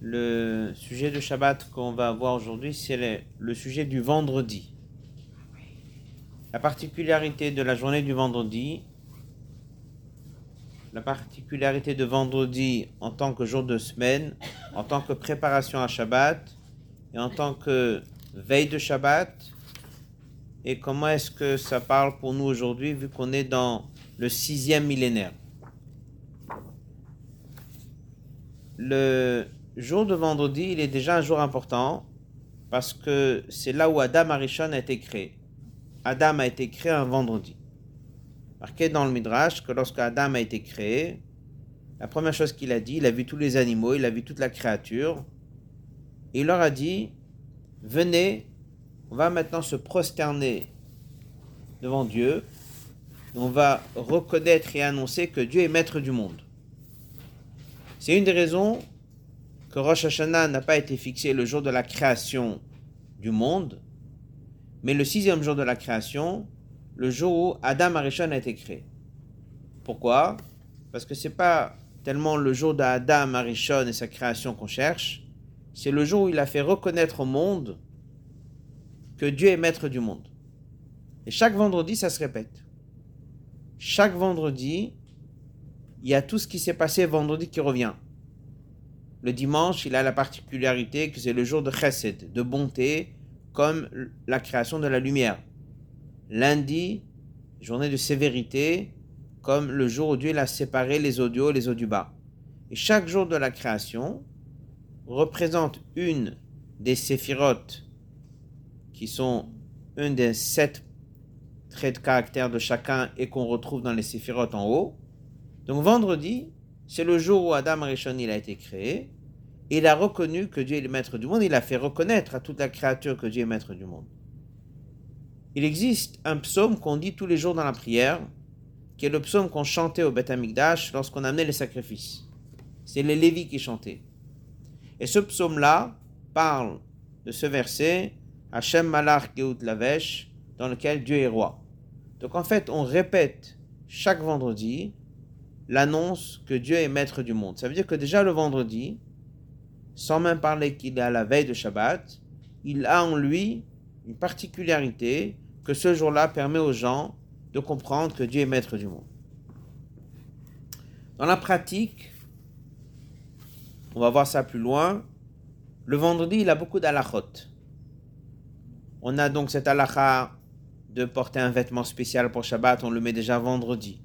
Le sujet de Shabbat qu'on va voir aujourd'hui, c'est le, sujet du vendredi. La particularité de la journée du vendredi, la particularité de vendredi en tant que jour de semaine, en tant que préparation à Shabbat et en tant que veille de Shabbat, et comment est-ce que ça parle pour nous aujourd'hui vu qu'on est dans le sixième millénaire. Le jour de vendredi, il est déjà un jour important parce que c'est là où Adam Arishon a été créé. Adam a été créé un vendredi. Marqué dans le Midrash que lorsque Adam a été créé, la première chose qu'il a dit, il a vu tous les animaux, il a vu toute la créature, il leur a dit, venez, on va maintenant se prosterner devant Dieu, on va reconnaître et annoncer que Dieu est maître du monde. C'est une des raisons que Rosh Hashanah n'a pas été fixé le jour de la création du monde, mais le sixième jour de la création, le jour où Adam Arishon a été créé. Pourquoi? Parce que c'est pas tellement le jour d'Adam Arishon et sa création qu'on cherche, c'est le jour où il a fait reconnaître au monde que Dieu est maître du monde. Et chaque vendredi, ça se répète. Chaque vendredi, il y a tout ce qui s'est passé vendredi qui revient. Le dimanche, il a la particularité que c'est le jour de chesed, de bonté, comme la création de la lumière. Lundi, journée de sévérité, comme le jour où Dieu a séparé les audios et les eaux du bas. Et chaque jour de la création représente une des séphirotes qui sont une des sept traits de caractère de chacun et qu'on retrouve dans les séphirotes en haut. Donc vendredi, c'est le jour où Adam Rishon il a été créé. Il a reconnu que Dieu est le maître du monde. Il a fait reconnaître à toute la créature que Dieu est maître du monde. Il existe un psaume qu'on dit tous les jours dans la prière, qui est le psaume qu'on chantait au Beth Amikdash lorsqu'on amenait les sacrifices. C'est les Lévis qui chantaient. Et ce psaume-là parle de ce verset, Hachem Malach Geut Lavesh, dans lequel Dieu est roi. Donc en fait, on répète chaque vendredi l'annonce que Dieu est maître du monde. Ça veut dire que déjà le vendredi, sans même parler qu'il est à la veille de Shabbat, il a en lui une particularité que ce jour-là permet aux gens de comprendre que Dieu est maître du monde. Dans la pratique, on va voir ça plus loin, le vendredi, il a beaucoup d'alachot. On a donc cette alacha de porter un vêtement spécial pour Shabbat, on le met déjà vendredi.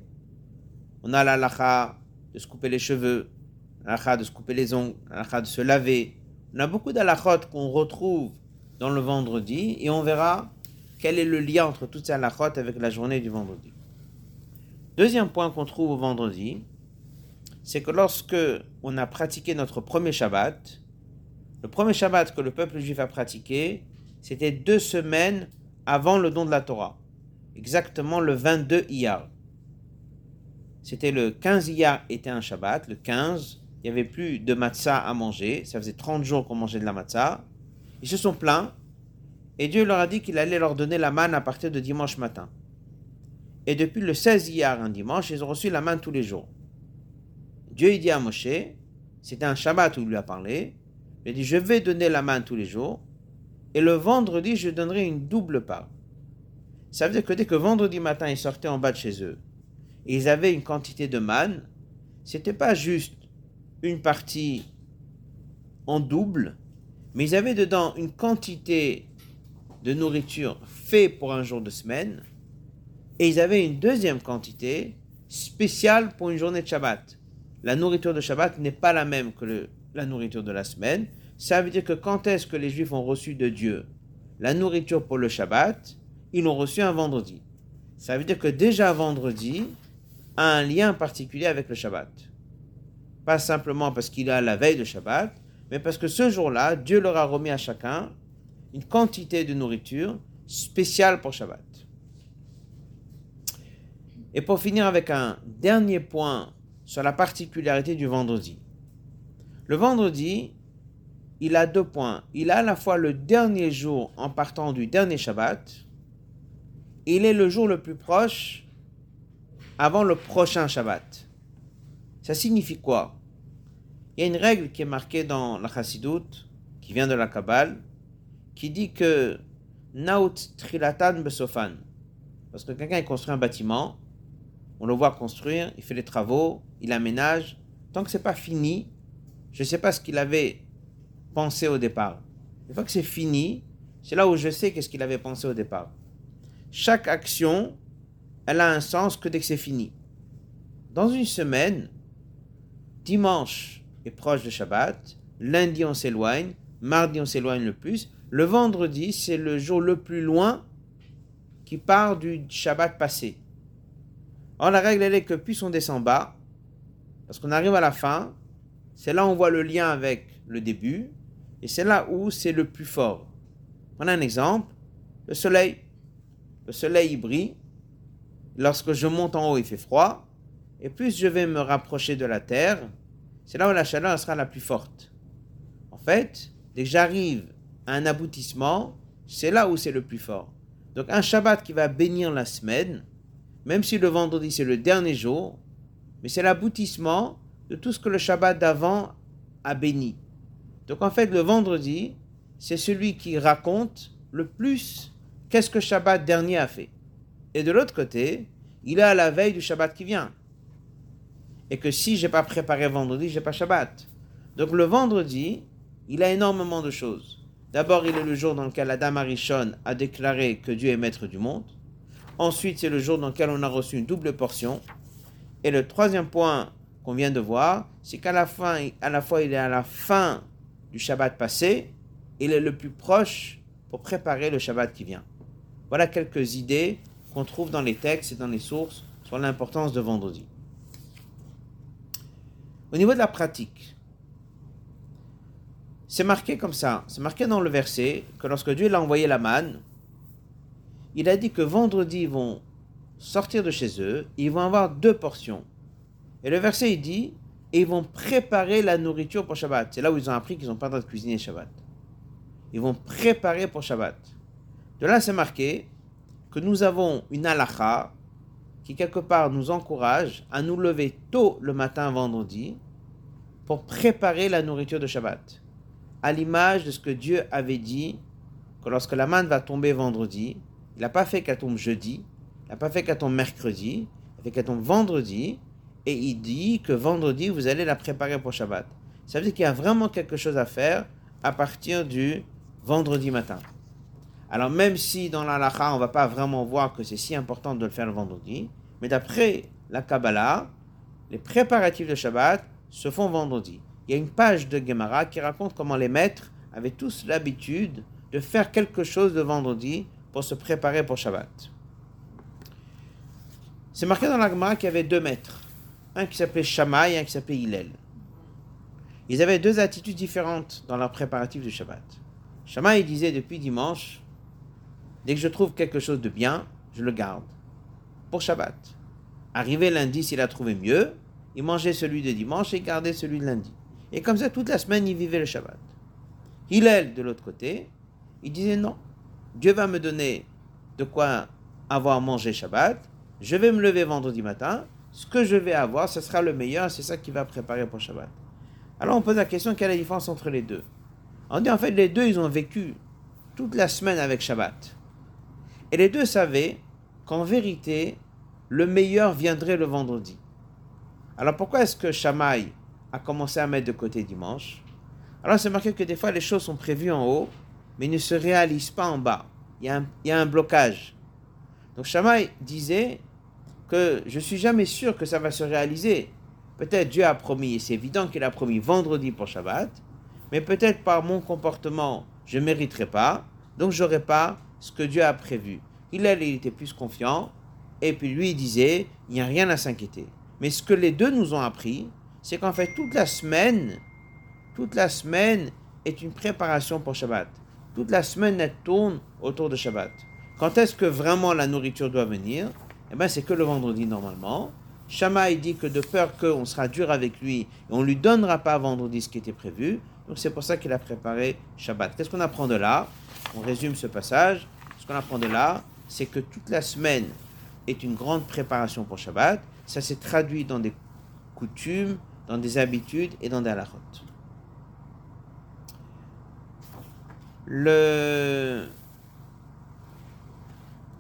On a l'alacha de se couper les cheveux, l'alacha de se couper les ongles, l'alacha de se laver. On a beaucoup d'alachot qu'on retrouve dans le vendredi et on verra quel est le lien entre toutes ces alachot avec la journée du vendredi. Deuxième point qu'on trouve au vendredi, c'est que lorsque on a pratiqué notre premier Shabbat, le premier Shabbat que le peuple juif a pratiqué, c'était deux semaines avant le don de la Torah, exactement le 22 Iyar. C'était le 15 Iyar était un Shabbat, le 15, il n'y avait plus de matzah à manger, ça faisait 30 jours qu'on mangeait de la matzah. Ils se sont plaints et Dieu leur a dit qu'il allait leur donner la manne à partir de dimanche matin. Et depuis le 16 Iyar, un dimanche, ils ont reçu la manne tous les jours. Dieu dit à Moshe, c'était un Shabbat où il lui a parlé, il a dit, je vais donner la manne tous les jours, et le vendredi, je donnerai une double part. Ça veut dire que dès que vendredi matin, ils sortaient en bas de chez eux, ils avaient une quantité de manne, c'était pas juste une partie en double, mais ils avaient dedans une quantité de nourriture faite pour un jour de semaine, et ils avaient une deuxième quantité spéciale pour une journée de Shabbat. La nourriture de Shabbat n'est pas la même que la nourriture de la semaine, ça veut dire que quand est-ce que les Juifs ont reçu de Dieu la nourriture pour le Shabbat? Ils l'ont reçu un vendredi. Ça veut dire que déjà vendredi a un lien particulier avec le Shabbat. Pas simplement parce qu'il a la veille de Shabbat, mais parce que ce jour-là, Dieu leur a remis à chacun une quantité de nourriture spéciale pour Shabbat. Et pour finir avec un dernier point sur la particularité du vendredi. Le vendredi, il a deux points. Il a à la fois le dernier jour en partant du dernier Shabbat, il est le jour le plus proche avant le prochain Shabbat. Ça signifie quoi? Il y a une règle qui est marquée dans la Chassidoute, qui vient de la Kabbale, qui dit que Naut Trilatan Besofan. Parce que quelqu'un construit un bâtiment, on le voit construire, il fait les travaux, il aménage. Tant que c'est pas fini, je ne sais pas ce qu'il avait pensé au départ. Une fois que c'est fini, c'est là où je sais qu'est-ce qu'il avait pensé au départ. Chaque action, elle a un sens que dès que c'est fini. Dans une semaine, dimanche est proche de Shabbat, lundi on s'éloigne, mardi on s'éloigne le plus, le vendredi c'est le jour le plus loin qui part du Shabbat passé. Or la règle elle est que plus on descend bas, parce qu'on arrive à la fin, c'est là où on voit le lien avec le début, et c'est là où c'est le plus fort. On a un exemple, le soleil. Le soleil brille. Lorsque je monte en haut, il fait froid. Et plus je vais me rapprocher de la terre, c'est là où la chaleur sera la plus forte. En fait, dès que j'arrive à un aboutissement, c'est là où c'est le plus fort. Donc un Shabbat qui va bénir la semaine, même si le vendredi c'est le dernier jour, mais c'est l'aboutissement de tout ce que le Shabbat d'avant a béni. Donc en fait, le vendredi, c'est celui qui raconte le plus qu'est-ce que Shabbat dernier a fait. Et de l'autre côté, il est à la veille du Shabbat qui vient. Et que si j'ai pas préparé vendredi, j'ai pas Shabbat. Donc le vendredi, il a énormément de choses. D'abord, il est le jour dans lequel Adam Arishon a déclaré que Dieu est maître du monde. Ensuite, c'est le jour dans lequel on a reçu une double portion. Et le troisième point qu'on vient de voir, c'est qu'à la fin, à la fois il est à la fin du Shabbat passé, il est le plus proche pour préparer le Shabbat qui vient. Voilà quelques idées qu'on trouve dans les textes et dans les sources sur l'importance de vendredi. Au niveau de la pratique, c'est marqué comme ça, c'est marqué dans le verset que lorsque Dieu a envoyé la manne, il a dit que vendredi ils vont sortir de chez eux, ils vont avoir deux portions. Et le verset il dit et ils vont préparer la nourriture pour Shabbat. C'est là où ils ont appris qu'ils n'ont pas le droit de cuisiner Shabbat. Ils vont préparer pour Shabbat. De là, c'est marqué que nous avons une halakha qui, quelque part, nous encourage à nous lever tôt le matin vendredi pour préparer la nourriture de Shabbat. À l'image de ce que Dieu avait dit que lorsque la manne va tomber vendredi, il n'a pas fait qu'elle tombe jeudi, il n'a pas fait qu'elle tombe mercredi, il a fait qu'elle tombe vendredi, et il dit que vendredi, vous allez la préparer pour Shabbat. Ça veut dire qu'il y a vraiment quelque chose à faire à partir du vendredi matin. Alors même si dans la lacha, on ne va pas vraiment voir que c'est si important de le faire le vendredi, mais d'après la Kabbalah, les préparatifs de Shabbat se font vendredi. Il y a une page de Gemara qui raconte comment les maîtres avaient tous l'habitude de faire quelque chose de vendredi pour se préparer pour Shabbat. C'est marqué dans la Gemara qu'il y avait deux maîtres un qui s'appelait Shammai et un qui s'appelait Hillel. Ils avaient deux attitudes différentes dans leur préparatif du Shabbat. Shammai disait depuis dimanche, dès que je trouve quelque chose de bien, je le garde pour Shabbat. Arrivé lundi, s'il a trouvé mieux, il mangeait celui de dimanche et gardait celui de lundi. Et comme ça, toute la semaine, il vivait le Shabbat. Hillel, de l'autre côté, il disait non, Dieu va me donner de quoi avoir mangé Shabbat, je vais me lever vendredi matin, ce que je vais avoir, ce sera le meilleur, c'est ça qui va préparer pour Shabbat. Alors on pose la question, quelle est la différence entre les deux? On dit en fait, les deux, ils ont vécu toute la semaine avec Shabbat. Et les deux savaient qu'en vérité, le meilleur viendrait le vendredi. Alors pourquoi est-ce que Shammai a commencé à mettre de côté dimanche? Alors c'est marqué que des fois les choses sont prévues en haut, mais ne se réalisent pas en bas. Il y a un, blocage. Donc Shammai disait, que je suis jamais sûr que ça va se réaliser. Peut-être Dieu a promis, et c'est évident qu'il a promis vendredi pour Shabbat, mais peut-être par mon comportement, je ne mériterai pas, donc je n'aurai pas ce que Dieu a prévu. Il, il était plus confiant, et puis lui il disait, il n'y a rien à s'inquiéter. Mais ce que les deux nous ont appris, c'est qu'en fait toute la semaine, toute la semaine est une préparation pour Shabbat. Toute la semaine elle tourne autour de Shabbat. Quand est-ce que vraiment la nourriture doit venir? Eh ben, c'est que le vendredi normalement. Shammai dit que de peur qu'on sera dur avec lui et on ne lui donnera pas vendredi ce qui était prévu. Donc c'est pour ça qu'il a préparé Shabbat. Qu'est-ce qu'on apprend de là? On résume ce passage. Ce qu'on apprend de là, c'est que toute la semaine est une grande préparation pour Shabbat. Ça s'est traduit dans des coutumes dans des habitudes et dans des halachot. Le...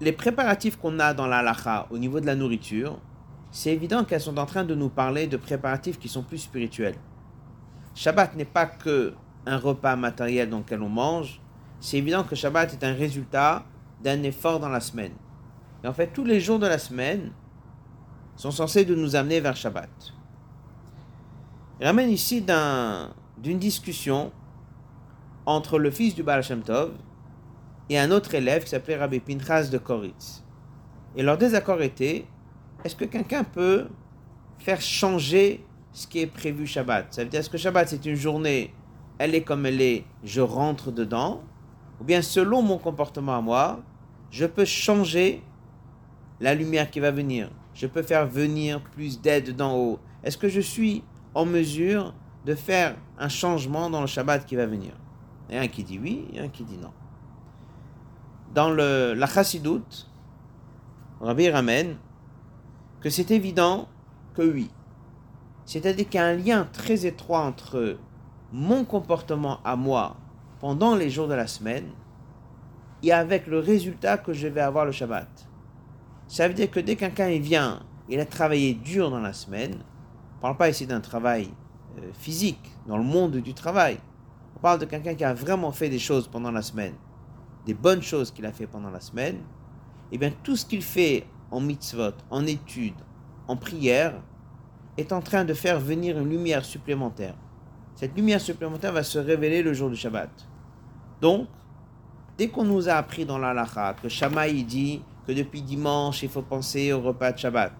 Les préparatifs qu'on a dans l'halacha au niveau de la nourriture, c'est évident qu'elles sont en train de nous parler de préparatifs qui sont plus spirituels. Shabbat n'est pas que un repas matériel dans lequel on mange, c'est évident que Shabbat est un résultat d'un effort dans la semaine. Et en fait, tous les jours de la semaine sont censés nous amener vers Shabbat. Il ramène ici d'une discussion entre le fils du Baal Shem Tov et un autre élève qui s'appelait Rabbi Pinchas de Koritz. Et leur désaccord était est-ce que quelqu'un peut faire changer ce qui est prévu Shabbat. Ça veut dire est-ce que Shabbat c'est une journée, elle est comme elle est, je rentre dedans? Ou bien selon mon comportement à moi, je peux changer la lumière qui va venir. Je peux faire venir plus d'aide d'en haut. Est-ce que je suis en mesure de faire un changement dans le Shabbat qui va venir? A un qui dit oui, et un qui dit non. Dans le, la Chassidoute, Rabbi ramène que c'est évident que oui. C'est-à-dire qu'il y a un lien très étroit entre mon comportement à moi pendant les jours de la semaine et avec le résultat que je vais avoir le Shabbat. Ça veut dire que dès quelqu'un vient, il a travaillé dur dans la semaine, on ne parle pas ici d'un travail euh, physique, dans le monde du travail. On parle de quelqu'un qui a vraiment fait des choses pendant la semaine, des bonnes choses qu'il a fait pendant la semaine. Et eh bien tout ce qu'il fait en mitzvot, en études, en prière, est en train de faire venir une lumière supplémentaire. Cette lumière supplémentaire va se révéler le jour du Shabbat. Donc, dès qu'on nous a appris dans l'Alacha que Shammai dit que depuis dimanche, il faut penser au repas de Shabbat,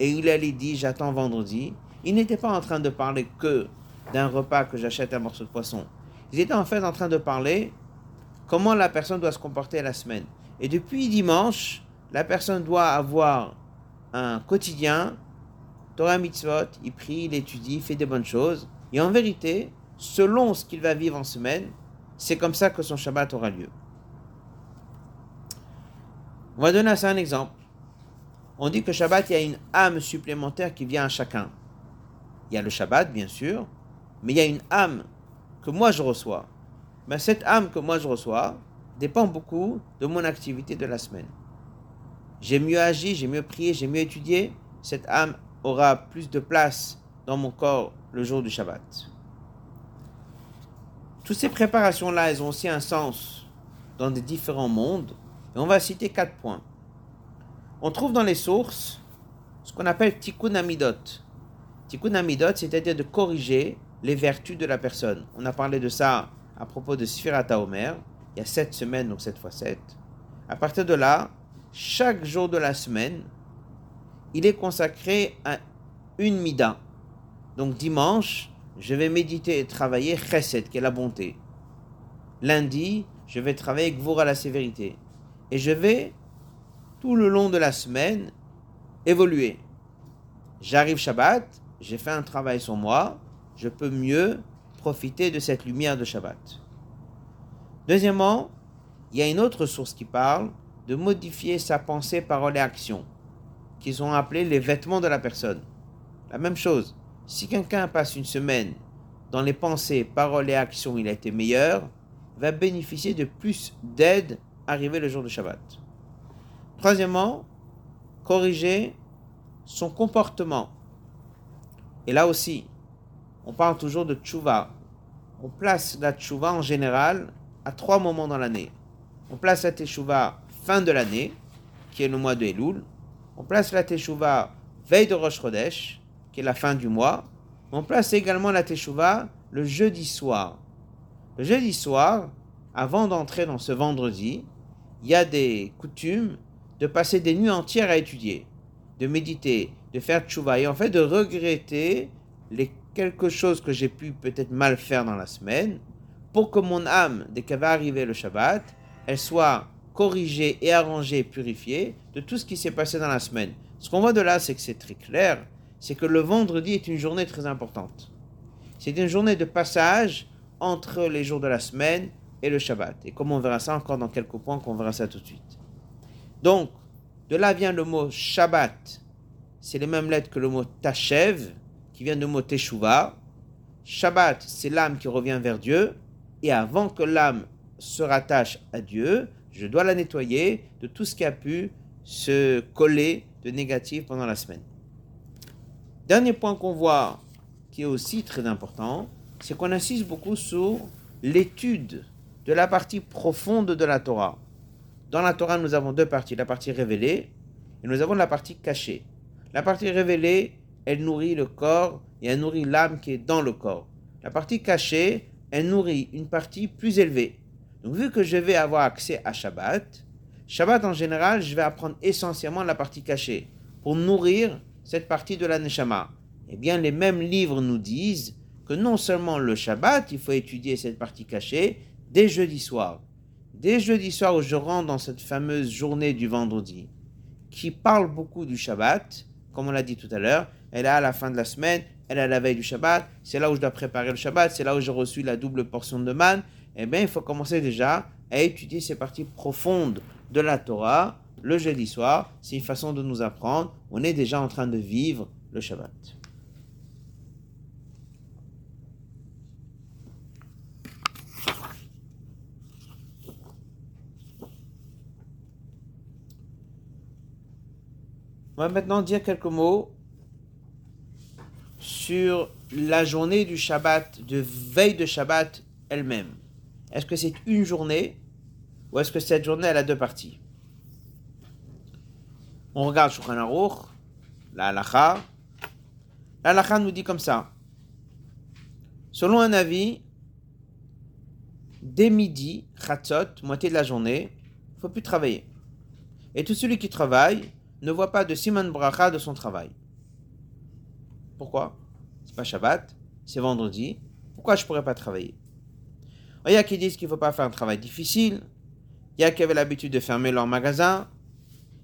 et il allait dit j'attends vendredi, il n'était pas en train de parler que d'un repas que j'achète un morceau de poisson. Il était en fait en train de parler comment la personne doit se comporter la semaine. Et depuis dimanche, la personne doit avoir un quotidien, Torah mitzvot, il prie, il étudie, il fait des bonnes choses. Et en vérité, selon ce qu'il va vivre en semaine, c'est comme ça que son Shabbat aura lieu. On va donner à ça un exemple. On dit que Shabbat, il y a une âme supplémentaire qui vient à chacun. Il y a le Shabbat, bien sûr, mais il y a une âme que moi je reçois. Mais cette âme que moi je reçois dépend beaucoup de mon activité de la semaine j'ai mieux agi, j'ai mieux prié, j'ai mieux étudié, cette âme aura plus de place dans mon corps le jour du Shabbat. Toutes ces préparations-là, elles ont aussi un sens dans des différents mondes. Et on va citer quatre points. On trouve dans les sources ce qu'on appelle tikkun amidot. Tikkun amidot, c'est-à-dire de corriger les vertus de la personne. On a parlé de ça à propos de Sfirata Omer, il y a sept semaines, donc cette fois sept. À partir de là, chaque jour de la semaine, il est consacré à une mida. Donc dimanche, je vais méditer et travailler chesed, qui est la bonté. Lundi, je vais travailler à la sévérité. Et je vais, tout le long de la semaine, évoluer. J'arrive Shabbat, j'ai fait un travail sur moi, je peux mieux profiter de cette lumière de Shabbat. Deuxièmement, il y a une autre source qui parle de modifier sa pensée, parole et action, qu'ils ont appelé les vêtements de la personne. La même chose, si quelqu'un passe une semaine dans les pensées, paroles et actions, il a été meilleur, va bénéficier de plus d'aide arrivé le jour de Shabbat. Troisièmement, corriger son comportement. Et là aussi, on parle toujours de tchouva. On place la tchouva en général à trois moments dans l'année. On place la tchouva fin de l'année, qui est le mois de Elul. On place la Teshuvah veille de Rosh Chodesh, qui est la fin du mois. On place également la Teshuvah le jeudi soir. Le jeudi soir, avant d'entrer dans ce vendredi, il y a des coutumes de passer des nuits entières à étudier, de méditer, de faire tchouva et en fait de regretter les quelque chose que j'ai pu peut-être mal faire dans la semaine pour que mon âme, dès qu'elle va arriver le Shabbat, elle soit corriger et arranger et purifier de tout ce qui s'est passé dans la semaine. Ce qu'on voit de là, c'est que c'est très clair, c'est que le vendredi est une journée très importante. C'est une journée de passage entre les jours de la semaine et le Shabbat. Et comme on verra ça encore dans quelques points, qu'on verra ça tout de suite. Donc, de là vient le mot Shabbat. C'est les mêmes lettres que le mot Tachev, qui vient de mot Teshuvah. Shabbat, c'est l'âme qui revient vers Dieu. Et avant que l'âme se rattache à Dieu, je dois la nettoyer de tout ce qui a pu se coller de négatif pendant la semaine. Dernier point qu'on voit, qui est aussi très important, c'est qu'on insiste beaucoup sur l'étude de la partie profonde de la Torah. Dans la Torah, nous avons deux parties, la partie révélée et nous avons la partie cachée. La partie révélée, elle nourrit le corps et elle nourrit l'âme qui est dans le corps. La partie cachée, elle nourrit une partie plus élevée. Donc vu que je vais avoir accès à Shabbat, Shabbat en général, je vais apprendre essentiellement la partie cachée pour nourrir cette partie de la Neshama. Eh bien, les mêmes livres nous disent que non seulement le Shabbat, il faut étudier cette partie cachée dès jeudi soir. Dès jeudi soir où je rentre dans cette fameuse journée du vendredi, qui parle beaucoup du Shabbat, comme on l'a dit tout à l'heure, elle est à la fin de la semaine, elle est à la veille du Shabbat, c'est là où je dois préparer le Shabbat, c'est là où j'ai reçu la double portion de manne, eh bien, il faut commencer déjà à étudier ces parties profondes de la Torah le jeudi soir. C'est une façon de nous apprendre. On est déjà en train de vivre le Shabbat. On va maintenant dire quelques mots sur la journée du Shabbat, de veille de Shabbat elle-même. Est-ce que c'est une journée ou est-ce que cette journée a deux parties? On regarde Shulchan Aruch, la halacha. La halacha nous dit comme ça. Selon un avis, dès midi, chatzot, moitié de la journée, il ne faut plus travailler. Et tout celui qui travaille ne voit pas de Simon Bracha de son travail. Pourquoi? C'est pas Shabbat, c'est vendredi. Pourquoi je ne pourrais pas travailler? Il y a qui disent qu'il ne faut pas faire un travail difficile. Il y a qui avaient l'habitude de fermer leur magasin.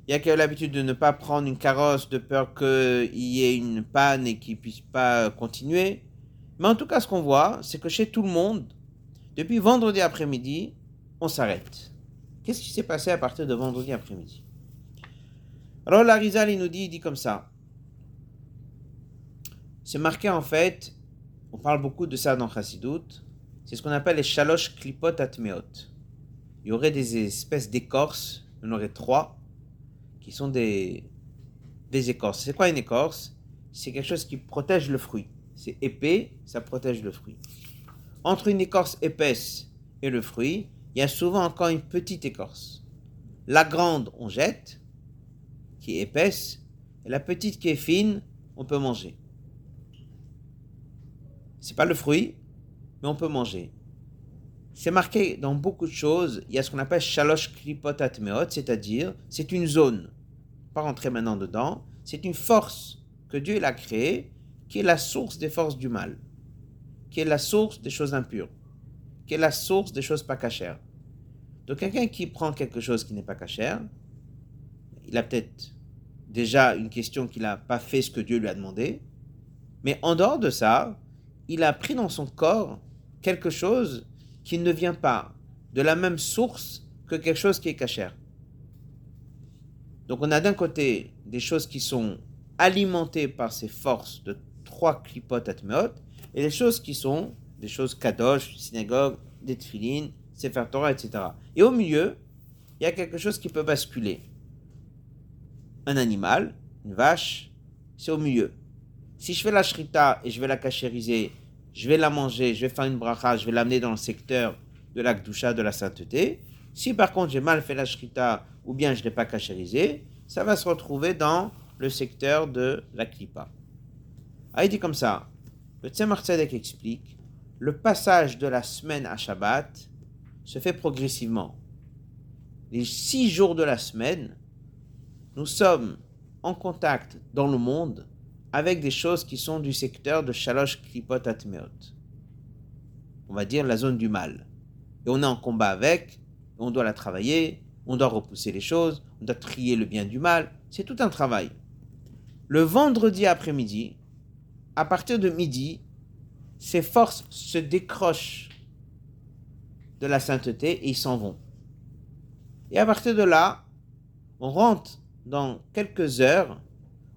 Il y a qui avaient l'habitude de ne pas prendre une carrosse de peur qu'il y ait une panne et qu'ils ne puissent pas continuer. Mais en tout cas, ce qu'on voit, c'est que chez tout le monde, depuis vendredi après-midi, on s'arrête. Qu'est-ce qui s'est passé à partir de vendredi après-midi? Alors l'Arizal, il nous dit, il dit comme ça. C'est marqué en fait, on parle beaucoup de ça dans Chassidut, c'est ce qu'on appelle les shalosh klipot atmeot. Il y aurait des espèces d'écorces, il y en aurait trois, qui sont des, des écorces. C'est quoi une écorce? C'est quelque chose qui protège le fruit. C'est épais, ça protège le fruit. Entre une écorce épaisse et le fruit, il y a souvent encore une petite écorce. La grande, on jette, qui est épaisse, et la petite qui est fine, on peut manger. C'est pas le fruit, mais on peut manger. C'est marqué dans beaucoup de choses, il y a ce qu'on appelle shalosh klipot atmeot, c'est-à-dire c'est une zone. Pas rentrer maintenant dedans, c'est une force que Dieu a créée, qui est la source des forces du mal, qui est la source des choses impures, qui est la source des choses pas cachères. Donc quelqu'un qui prend quelque chose qui n'est pas cachère, il a peut-être déjà une question qu'il n'a pas fait ce que Dieu lui a demandé, mais en dehors de ça, il a pris dans son corps quelque chose qui ne vient pas de la même source que quelque chose qui est cachère. Donc on a d'un côté des choses qui sont alimentées par ces forces de trois clipotes atmeot, et des choses qui sont des choses kadosh, synagogue, des Torah, etc. Et au milieu, il y a quelque chose qui peut basculer un animal, une vache, c'est au milieu. Si je fais la shrita et je vais la cachériser, je vais la manger, je vais faire une bracha, je vais l'amener dans le secteur de la de la sainteté. Si par contre j'ai mal fait la shrita ou bien je ne l'ai pas cachérisé, ça va se retrouver dans le secteur de la klipa. Ah, il comme ça, le Tzemar Tzedek explique, le passage de la semaine à Shabbat se fait progressivement. Les six jours de la semaine nous sommes en contact dans le monde avec des choses qui sont du secteur de Shalosh Klipot Atmeot. On va dire la zone du mal. Et on est en combat avec, on doit la travailler, on doit repousser les choses, on doit trier le bien du mal. C'est tout un travail. Le vendredi après-midi, à partir de midi, ces forces se décrochent de la sainteté et ils s'en vont. Et à partir de là, on rentre dans quelques heures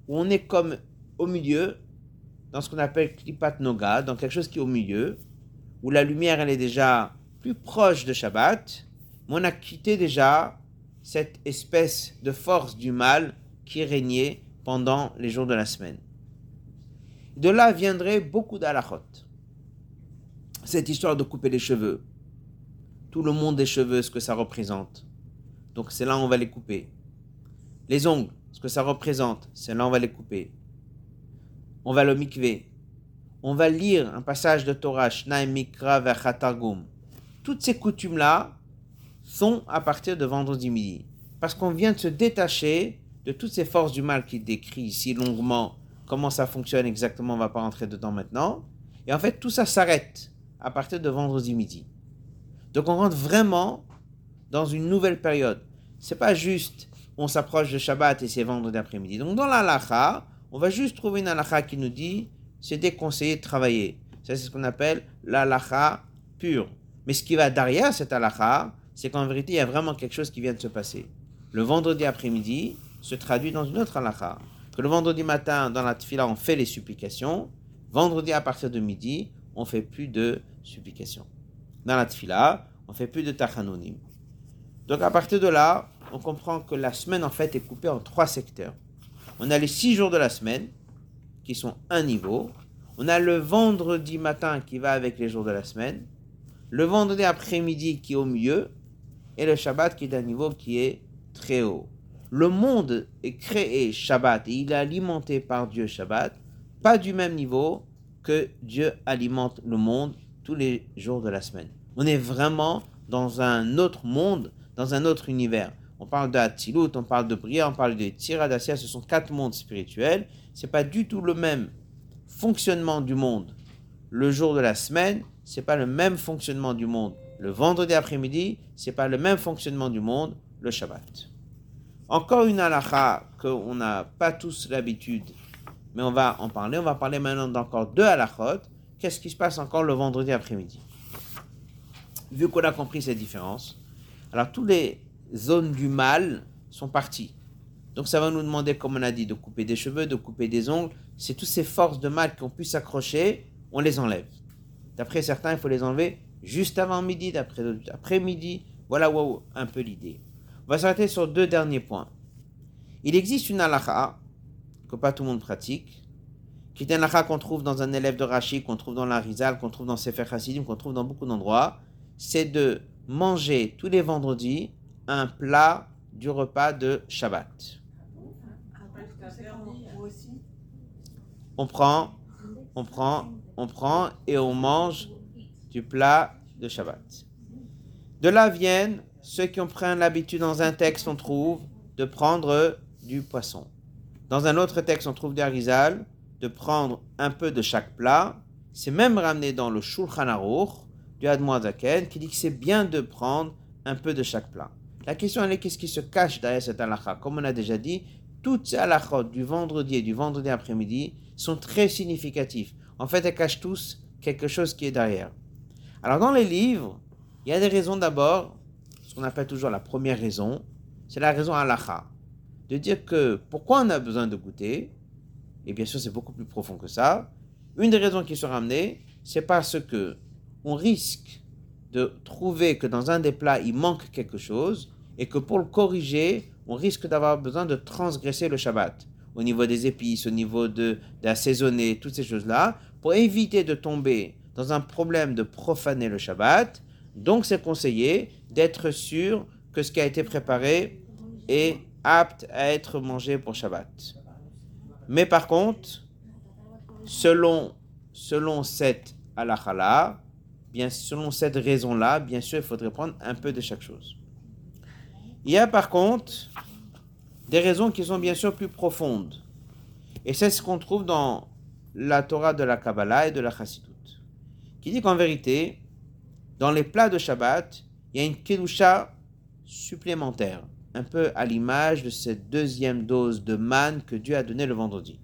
où on est comme au milieu dans ce qu'on appelle Klipat Noga, dans quelque chose qui est au milieu, où la lumière elle est déjà plus proche de Shabbat, mais on a quitté déjà cette espèce de force du mal qui régnait pendant les jours de la semaine. De là viendrait beaucoup d'alachot. Cette histoire de couper les cheveux, tout le monde des cheveux, ce que ça représente. Donc c'est là on va les couper. Les ongles, ce que ça représente, c'est là on va les couper. On va le mikvé. On va lire un passage de Torah, Shnaim Mikra Vechatargum. Toutes ces coutumes-là sont à partir de vendredi midi. Parce qu'on vient de se détacher de toutes ces forces du mal qu'il décrit ici longuement. Comment ça fonctionne exactement, on ne va pas rentrer dedans maintenant. Et en fait, tout ça s'arrête à partir de vendredi midi. Donc on rentre vraiment dans une nouvelle période. C'est pas juste on s'approche de Shabbat et c'est vendredi après-midi. Donc dans l'alacha, on va juste trouver une halakha qui nous dit c'est déconseillé de travailler. Ça c'est ce qu'on appelle l'alacha pure. Mais ce qui va derrière cette halakha, c'est qu'en vérité il y a vraiment quelque chose qui vient de se passer. Le vendredi après-midi se traduit dans une autre halakha. Que le vendredi matin dans la tfila on fait les supplications, vendredi à partir de midi on fait plus de supplications. Dans la tfila, on fait plus de tachanonim. Donc à partir de là, on comprend que la semaine en fait est coupée en trois secteurs. On a les six jours de la semaine, qui sont un niveau. On a le vendredi matin qui va avec les jours de la semaine. Le vendredi après-midi qui est au milieu. Et le Shabbat qui est un niveau qui est très haut. Le monde est créé Shabbat et il est alimenté par Dieu Shabbat, pas du même niveau que Dieu alimente le monde tous les jours de la semaine. On est vraiment dans un autre monde, dans un autre univers. On parle d'Atilut, on parle de Bria, on parle de Tiradasia, ce sont quatre mondes spirituels. C'est pas du tout le même fonctionnement du monde. Le jour de la semaine, c'est pas le même fonctionnement du monde. Le vendredi après-midi, c'est pas le même fonctionnement du monde. Le Shabbat. Encore une halakha qu'on n'a pas tous l'habitude, mais on va en parler. On va parler maintenant d'encore deux halakhot. Qu'est-ce qui se passe encore le vendredi après-midi? Vu qu'on a compris ces différences, alors tous les zones du mal sont parties. Donc ça va nous demander, comme on a dit, de couper des cheveux, de couper des ongles. C'est toutes ces forces de mal qui ont pu s'accrocher, on les enlève. D'après certains, il faut les enlever juste avant midi, d'après après midi. Voilà wow, un peu l'idée. On va s'arrêter sur deux derniers points. Il existe une halakha que pas tout le monde pratique, qui est une halakha qu'on trouve dans un élève de Rashi, qu'on trouve dans la Rizal, qu'on trouve dans Sefer Hasidim, qu'on trouve dans beaucoup d'endroits. C'est de manger tous les vendredis un plat du repas de Shabbat. On prend, on prend, on prend et on mange du plat de Shabbat. De là viennent ceux qui ont pris l'habitude dans un texte, on trouve, de prendre du poisson. Dans un autre texte, on trouve des de prendre un peu de chaque plat. C'est même ramené dans le Shulchan Aruch du Admoazaken qui dit que c'est bien de prendre un peu de chaque plat. La question est qu'est-ce qui se cache derrière cette halakha? Comme on a déjà dit, toutes ces halakhot du vendredi et du vendredi après-midi sont très significatifs. En fait, elles cachent tous quelque chose qui est derrière. Alors dans les livres, il y a des raisons d'abord, ce qu'on appelle toujours la première raison, c'est la raison halakha. De dire que pourquoi on a besoin de goûter, et bien sûr c'est beaucoup plus profond que ça, une des raisons qui sont ramenées, c'est parce que on risque de trouver que dans un des plats, il manque quelque chose et que pour le corriger, on risque d'avoir besoin de transgresser le Shabbat au niveau des épices, au niveau de, d'assaisonner, toutes ces choses-là, pour éviter de tomber dans un problème de profaner le Shabbat. Donc c'est conseillé d'être sûr que ce qui a été préparé est apte à être mangé pour Shabbat. Mais par contre, selon, selon cette halakha bien selon cette raison-là, bien sûr, il faudrait prendre un peu de chaque chose. Il y a par contre des raisons qui sont bien sûr plus profondes. Et c'est ce qu'on trouve dans la Torah de la Kabbalah et de la Chassidut, qui dit qu'en vérité, dans les plats de Shabbat, il y a une kedusha supplémentaire, un peu à l'image de cette deuxième dose de manne que Dieu a donné le vendredi.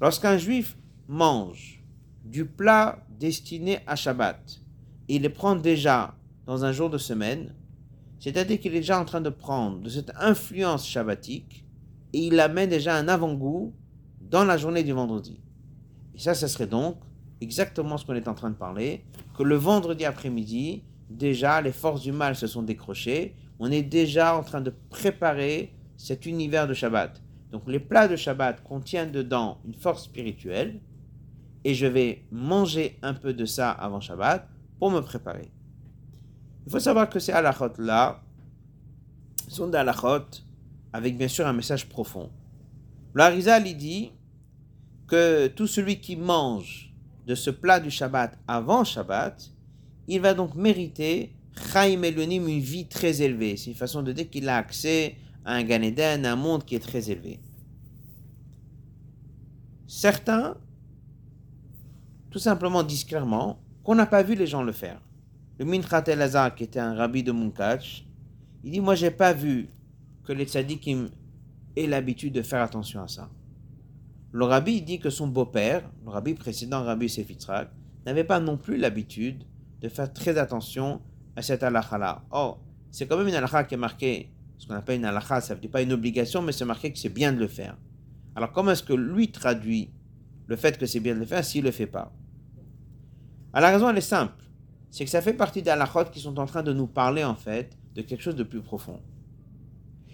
Lorsqu'un juif mange du plat destiné à Shabbat, il les prend déjà dans un jour de semaine, c'est-à-dire qu'il est déjà en train de prendre de cette influence shabbatique, et il amène déjà un avant-goût dans la journée du vendredi. Et ça, ça serait donc exactement ce qu'on est en train de parler, que le vendredi après-midi, déjà, les forces du mal se sont décrochées, on est déjà en train de préparer cet univers de Shabbat. Donc les plats de Shabbat contiennent dedans une force spirituelle, et je vais manger un peu de ça avant Shabbat pour me préparer. Il faut savoir que ces halachot-là sont des halachot avec bien sûr un message profond. L'Arizal dit que tout celui qui mange de ce plat du Shabbat avant Shabbat, il va donc mériter Chaim Elonim, une vie très élevée. C'est une façon de dire qu'il a accès à un Gan Eden, un monde qui est très élevé. Certains, tout simplement disent clairement qu'on n'a pas vu les gens le faire. Le Minchat Elazar, qui était un rabbi de Munkach, il dit Moi, j'ai pas vu que les tzadikim aient l'habitude de faire attention à ça. Le rabbi dit que son beau-père, le rabbi précédent, rabbi Sefitzrak, n'avait pas non plus l'habitude de faire très attention à cette halakha-là. Or, c'est quand même une halakha qui est marquée, ce qu'on appelle une halakha, ça ne veut dire pas une obligation, mais c'est marqué que c'est bien de le faire. Alors, comment est-ce que lui traduit le fait que c'est bien de le faire s'il ne le fait pas? Alors, la raison, elle est simple. C'est que ça fait partie des halakhot qui sont en train de nous parler, en fait, de quelque chose de plus profond.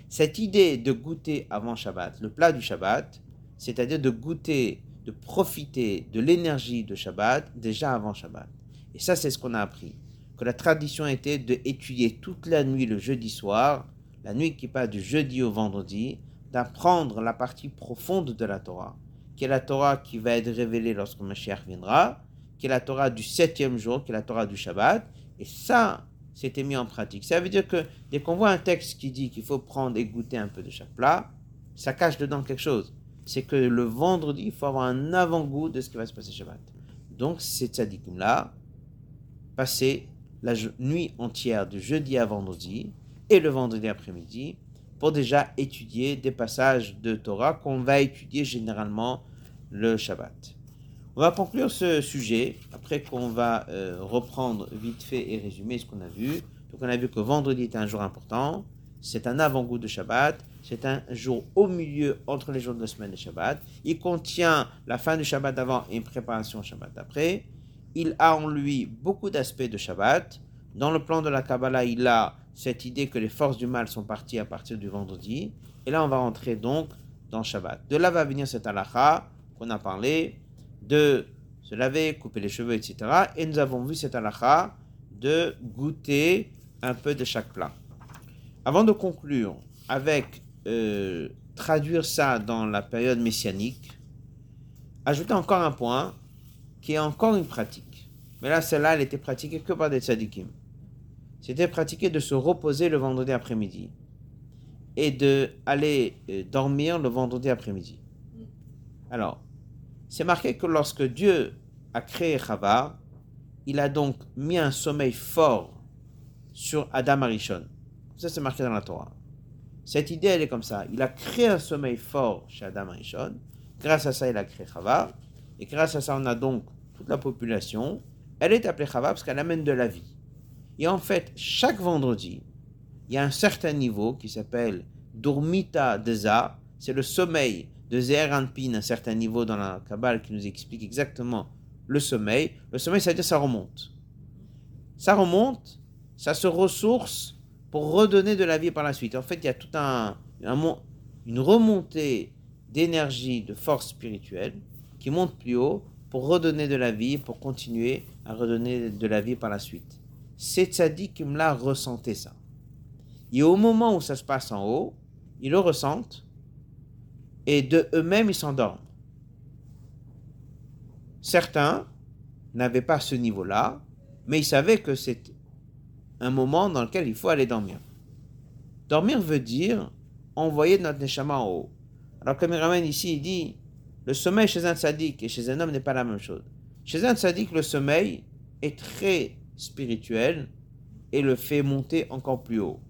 Cette idée de goûter avant Shabbat, le plat du Shabbat, c'est-à-dire de goûter, de profiter de l'énergie de Shabbat déjà avant Shabbat. Et ça, c'est ce qu'on a appris que la tradition était d'étudier toute la nuit le jeudi soir, la nuit qui passe du jeudi au vendredi, d'apprendre la partie profonde de la Torah, qui est la Torah qui va être révélée lorsque Mashiach viendra, qui est la Torah du septième jour, qui est la Torah du Shabbat, et ça, c'était mis en pratique. Ça veut dire que dès qu'on voit un texte qui dit qu'il faut prendre et goûter un peu de chaque plat, ça cache dedans quelque chose. C'est que le vendredi, il faut avoir un avant-goût de ce qui va se passer Shabbat. Donc, ces tzadikim-là, passer la nuit entière du jeudi à vendredi et le vendredi après-midi pour déjà étudier des passages de Torah qu'on va étudier généralement le Shabbat. On va conclure ce sujet après qu'on va euh, reprendre vite fait et résumer ce qu'on a vu. Donc on a vu que vendredi est un jour important, c'est un avant-goût de Shabbat, c'est un jour au milieu entre les jours de la semaine et Shabbat. Il contient la fin du Shabbat d'avant et une préparation au Shabbat d'après il a en lui beaucoup d'aspects de Shabbat. Dans le plan de la Kabbalah, il a cette idée que les forces du mal sont parties à partir du vendredi. Et là, on va rentrer donc dans Shabbat. De là va venir cette halakha qu'on a parlé de se laver, couper les cheveux, etc. Et nous avons vu cette halakha de goûter un peu de chaque plat. Avant de conclure avec euh, traduire ça dans la période messianique, ajoutez encore un point qui est encore une pratique. Mais là, celle-là, elle pratiquée que par des tzadikim. C'était pratiqué de se reposer le vendredi après-midi et de aller euh, dormir le vendredi après-midi. Alors, c'est marqué que lorsque Dieu a créé Chava, il a donc mis un sommeil fort sur Adam Arishon. Ça, c'est marqué dans la Torah. Cette idée, elle est comme ça. Il a créé un sommeil fort chez Adam Arishon. Grâce à ça, il a créé Chava. Et grâce à ça, on a donc toute la population, elle est appelée Chava parce qu'elle amène de la vie. Et en fait, chaque vendredi, il y a un certain niveau qui s'appelle Durmita Deza, c'est le sommeil de Zeher Anpin, un certain niveau dans la Kabbale qui nous explique exactement le sommeil. Le sommeil, c'est-à-dire ça remonte. Ça remonte, ça se ressource pour redonner de la vie par la suite. En fait, il y a tout un, un une remontée d'énergie, de force spirituelle qui monte plus haut pour redonner de la vie, pour continuer à redonner de la vie par la suite. Ces tzadikim là ressentaient ça. Et au moment où ça se passe en haut, ils le ressentent et de eux-mêmes ils s'endorment. Certains n'avaient pas ce niveau-là, mais ils savaient que c'est un moment dans lequel il faut aller dormir. Dormir veut dire envoyer notre neshama en haut. Alors comme il ramène ici, il dit le sommeil chez un sadique et chez un homme n'est pas la même chose. Chez un sadique, le sommeil est très spirituel et le fait monter encore plus haut.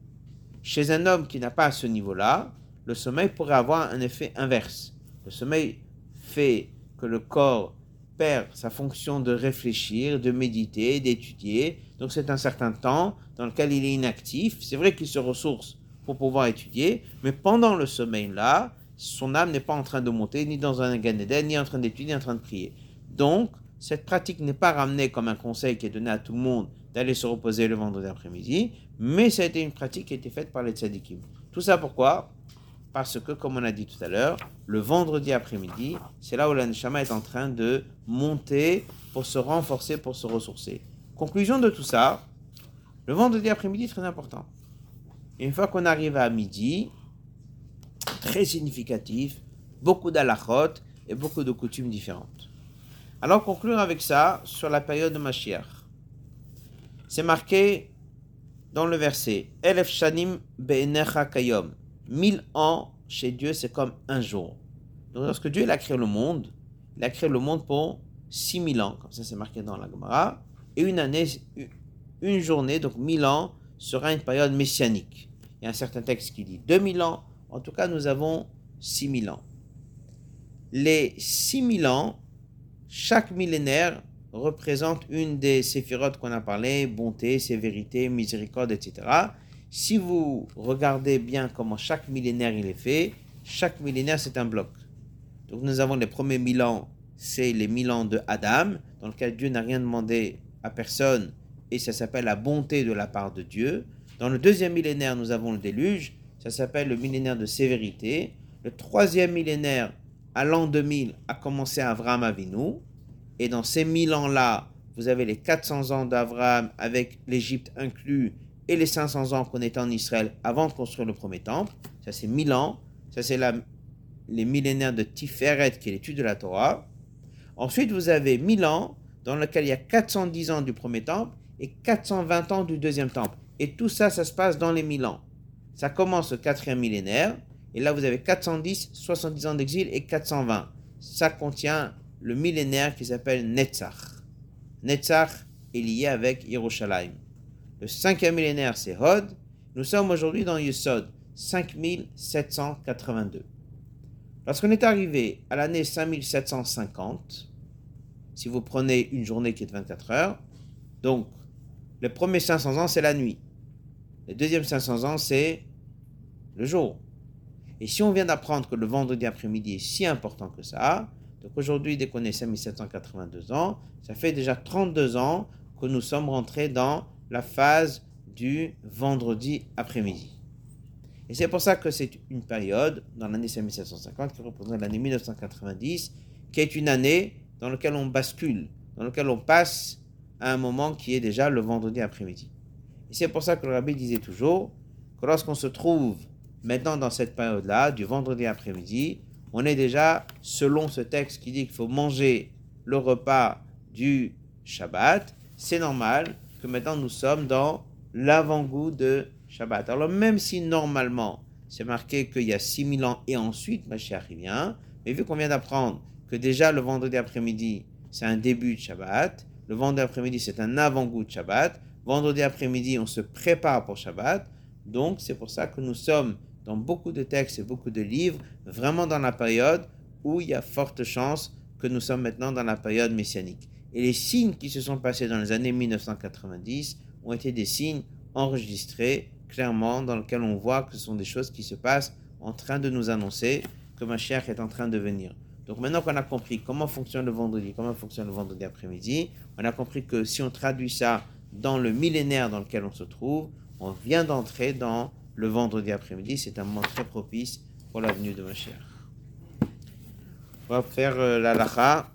Chez un homme qui n'a pas ce niveau-là, le sommeil pourrait avoir un effet inverse. Le sommeil fait que le corps perd sa fonction de réfléchir, de méditer, d'étudier. Donc c'est un certain temps dans lequel il est inactif. C'est vrai qu'il se ressource pour pouvoir étudier, mais pendant le sommeil-là, son âme n'est pas en train de monter, ni dans un Gan ni en train d'étudier, ni en train de prier. Donc, cette pratique n'est pas ramenée comme un conseil qui est donné à tout le monde d'aller se reposer le vendredi après-midi, mais ça a été une pratique qui a été faite par les tzadikim. Tout ça pourquoi? Parce que, comme on a dit tout à l'heure, le vendredi après-midi, c'est là où l'aneshama est en train de monter pour se renforcer, pour se ressourcer. Conclusion de tout ça, le vendredi après-midi est très important. Une fois qu'on arrive à midi, très significatif, beaucoup d'alachot et beaucoup de coutumes différentes. Alors conclure avec ça sur la période de Mashiach. C'est marqué dans le verset Elef Shanim Be'enecha Kayom. Mille ans chez Dieu, c'est comme un jour. Donc lorsque Dieu a créé le monde, il a créé le monde pour six mille ans, comme ça c'est marqué dans la Gemara, et une année, une journée, donc mille ans, sera une période messianique. Il y a un certain texte qui dit 2000 ans, en tout cas nous avons 6000 ans. Les 6000 ans, chaque millénaire représente une des séphirotes qu'on a parlé, bonté, sévérité, miséricorde, etc. Si vous regardez bien comment chaque millénaire il est fait, chaque millénaire c'est un bloc. Donc nous avons les premiers mille ans, c'est les mille ans de Adam, dans lequel Dieu n'a rien demandé à personne, et ça s'appelle la bonté de la part de Dieu. Dans le deuxième millénaire, nous avons le déluge, ça s'appelle le millénaire de sévérité. Le troisième millénaire, à l'an 2000, a commencé Avram Avinu. Et dans ces mille ans-là, vous avez les 400 ans d'Avram avec l'Égypte inclus et les 500 ans qu'on était en Israël avant de construire le premier temple. Ça, c'est 1000 ans. Ça, c'est les millénaires de Tiferet, qui est l'étude de la Torah. Ensuite, vous avez 1000 ans dans lequel il y a 410 ans du premier temple et 420 ans du deuxième temple. Et tout ça, ça se passe dans les 1000 ans. Ça commence au quatrième millénaire. Et là, vous avez 410, 70 ans d'exil et 420. Ça contient le millénaire qui s'appelle Netzach. Netzach est lié avec Yerushalayim. Le cinquième millénaire, c'est Hod. Nous sommes aujourd'hui dans Yesod, 5782. Lorsqu'on est arrivé à l'année 5750, si vous prenez une journée qui est de 24 heures, donc les premiers 500 ans, c'est la nuit. Les deuxièmes 500 ans, c'est le jour. Et si on vient d'apprendre que le vendredi après-midi est si important que ça, donc aujourd'hui, dès qu'on est 5782 ans, ça fait déjà 32 ans que nous sommes rentrés dans la phase du vendredi après-midi. Et c'est pour ça que c'est une période, dans l'année 5750, qui représente l'année 1990, qui est une année dans laquelle on bascule, dans laquelle on passe à un moment qui est déjà le vendredi après-midi. Et c'est pour ça que le rabbi disait toujours que lorsqu'on se trouve maintenant dans cette période-là, du vendredi après-midi, on est déjà, selon ce texte qui dit qu'il faut manger le repas du Shabbat, c'est normal que maintenant nous sommes dans l'avant-goût de Shabbat. Alors même si normalement c'est marqué qu'il y a 6000 ans et ensuite Mashiach vient, mais vu qu'on vient d'apprendre que déjà le vendredi après-midi c'est un début de Shabbat, le vendredi après-midi c'est un avant-goût de Shabbat, vendredi après-midi on se prépare pour Shabbat, donc c'est pour ça que nous sommes dans beaucoup de textes et beaucoup de livres, vraiment dans la période où il y a forte chance que nous sommes maintenant dans la période messianique. Et les signes qui se sont passés dans les années 1990 ont été des signes enregistrés clairement dans lesquels on voit que ce sont des choses qui se passent en train de nous annoncer que ma chère est en train de venir. Donc maintenant qu'on a compris comment fonctionne le vendredi, comment fonctionne le vendredi après-midi, on a compris que si on traduit ça dans le millénaire dans lequel on se trouve, on vient d'entrer dans le vendredi après-midi. C'est un moment très propice pour la venue de ma chère. On va faire euh, la lacha